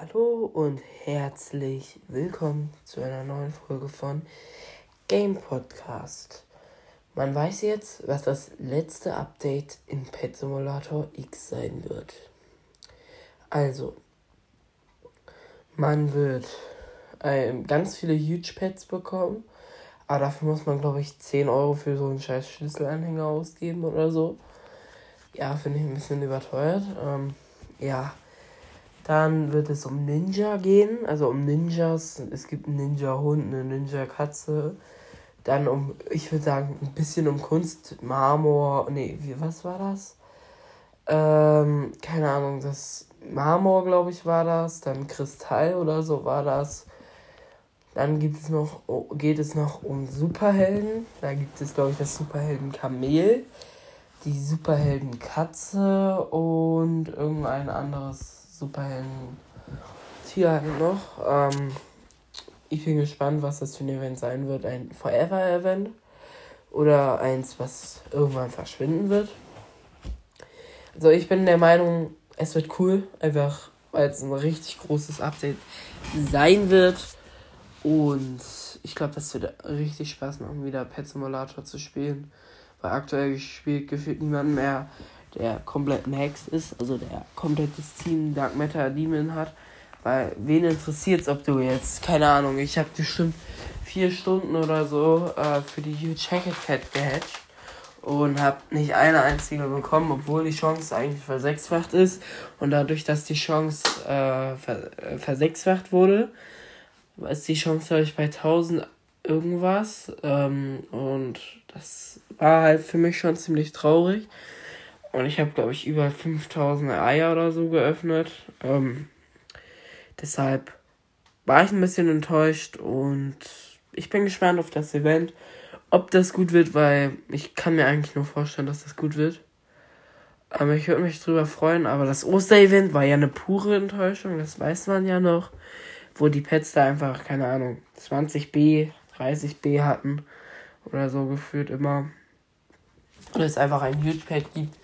Hallo und herzlich willkommen zu einer neuen Folge von Game Podcast. Man weiß jetzt, was das letzte Update in Pet Simulator X sein wird. Also, man wird äh, ganz viele Huge Pets bekommen, aber dafür muss man, glaube ich, 10 Euro für so einen scheiß Schlüsselanhänger ausgeben oder so. Ja, finde ich ein bisschen überteuert. Ähm, ja dann wird es um Ninja gehen, also um Ninjas. Es gibt einen Ninja-Hund, eine Ninja-Katze. Dann um, ich würde sagen, ein bisschen um Kunst, Marmor. Nee, wie, was war das? Ähm, keine Ahnung, das Marmor, glaube ich, war das. Dann Kristall oder so war das. Dann gibt es noch, geht es noch um Superhelden. Da gibt es, glaube ich, das Superhelden Kamel, die Superhelden Katze und irgendein anderes Superhelden Tier halt noch. Ähm, ich bin gespannt, was das für ein Event sein wird. Ein Forever-Event oder eins, was irgendwann verschwinden wird. Also ich bin der Meinung, es wird cool, einfach weil es ein richtig großes Update sein wird. Und ich glaube, das wird richtig Spaß machen, wieder Pet Simulator zu spielen. Weil aktuell spielt gefühlt niemand mehr der komplett Max ist, also der komplettes Team Dark Matter Demon hat. Weil wen interessiert es, ob du jetzt, keine Ahnung, ich habe bestimmt vier Stunden oder so äh, für die Huge Jacket Cat gehatcht und habe nicht eine einzige bekommen, obwohl die Chance eigentlich versechsfacht ist. Und dadurch, dass die Chance äh, ver äh, versechsfacht wurde, ist die Chance, glaube ich, bei 1000 irgendwas. Ähm, und das war halt für mich schon ziemlich traurig. Und ich habe, glaube ich, über 5000 Eier oder so geöffnet. Ähm, deshalb war ich ein bisschen enttäuscht und ich bin gespannt auf das Event, ob das gut wird, weil ich kann mir eigentlich nur vorstellen, dass das gut wird. Aber ich würde mich drüber freuen, aber das Osterevent war ja eine pure Enttäuschung, das weiß man ja noch. Wo die Pets da einfach, keine Ahnung, 20b, 30b hatten oder so gefühlt immer. Und es einfach ein Huge Pet gibt,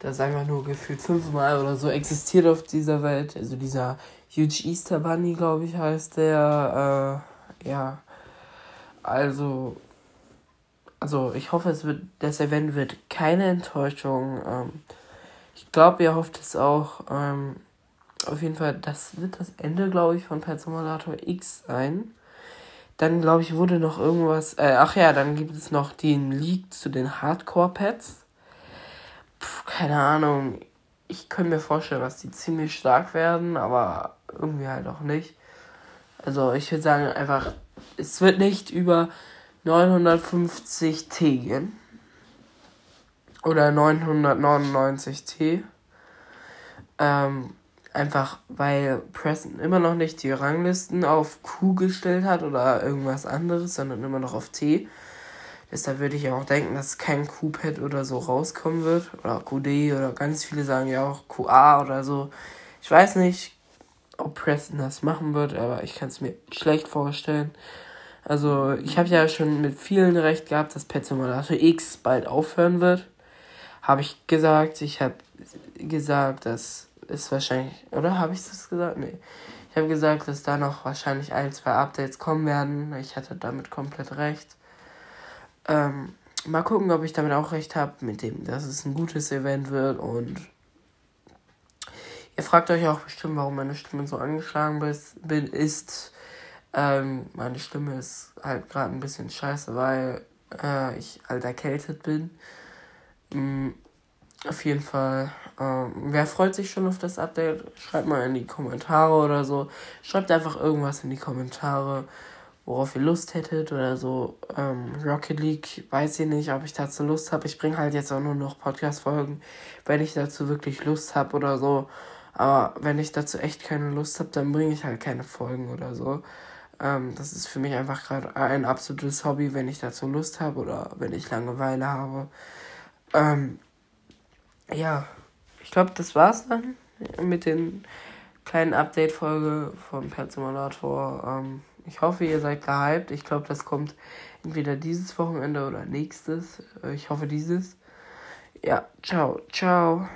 das einfach nur gefühlt fünfmal oder so existiert auf dieser Welt. Also dieser Huge Easter Bunny, glaube ich, heißt der. Äh, ja. Also. Also ich hoffe, es wird, das Event wird keine Enttäuschung. Ähm, ich glaube, ihr hofft es auch. Ähm, auf jeden Fall, das wird das Ende, glaube ich, von Pet Simulator X sein. Dann, glaube ich, wurde noch irgendwas. Äh, ach ja, dann gibt es noch den Leak zu den Hardcore-Pets. Puh, keine Ahnung. Ich könnte mir vorstellen, dass die ziemlich stark werden, aber irgendwie halt auch nicht. Also ich würde sagen einfach, es wird nicht über 950 T gehen. Oder 999 T. Ähm, einfach weil Preston immer noch nicht die Ranglisten auf Q gestellt hat oder irgendwas anderes, sondern immer noch auf T. Deshalb würde ich auch denken, dass kein Q-Pad oder so rauskommen wird. Oder QD oder ganz viele sagen ja auch QA oder so. Ich weiß nicht, ob Preston das machen wird, aber ich kann es mir schlecht vorstellen. Also, ich habe ja schon mit vielen recht gehabt, dass Pet Simulator X bald aufhören wird. Habe ich gesagt. Ich habe gesagt, dass es wahrscheinlich. Oder habe ich das gesagt? Nee. Ich habe gesagt, dass da noch wahrscheinlich ein, zwei Updates kommen werden. Ich hatte damit komplett recht. Ähm, mal gucken, ob ich damit auch recht habe, mit dem, dass es ein gutes Event wird und ihr fragt euch auch bestimmt, warum meine Stimme so angeschlagen bin, ist, ähm, meine Stimme ist halt gerade ein bisschen scheiße, weil äh, ich halt erkältet bin. Mhm, auf jeden Fall. Ähm, wer freut sich schon auf das Update? Schreibt mal in die Kommentare oder so. Schreibt einfach irgendwas in die Kommentare worauf ihr Lust hättet oder so. Ähm, Rocket League, weiß ich nicht, ob ich dazu Lust habe. Ich bringe halt jetzt auch nur noch Podcast-Folgen, wenn ich dazu wirklich Lust habe oder so. Aber wenn ich dazu echt keine Lust habe, dann bringe ich halt keine Folgen oder so. Ähm, das ist für mich einfach gerade ein absolutes Hobby, wenn ich dazu Lust habe oder wenn ich Langeweile habe. Ähm, ja, ich glaube, das war's dann mit den kleinen Update-Folge von Pet Simulator. Ähm, ich hoffe, ihr seid gehypt. Ich glaube, das kommt entweder dieses Wochenende oder nächstes. Äh, ich hoffe dieses. Ja, ciao, ciao.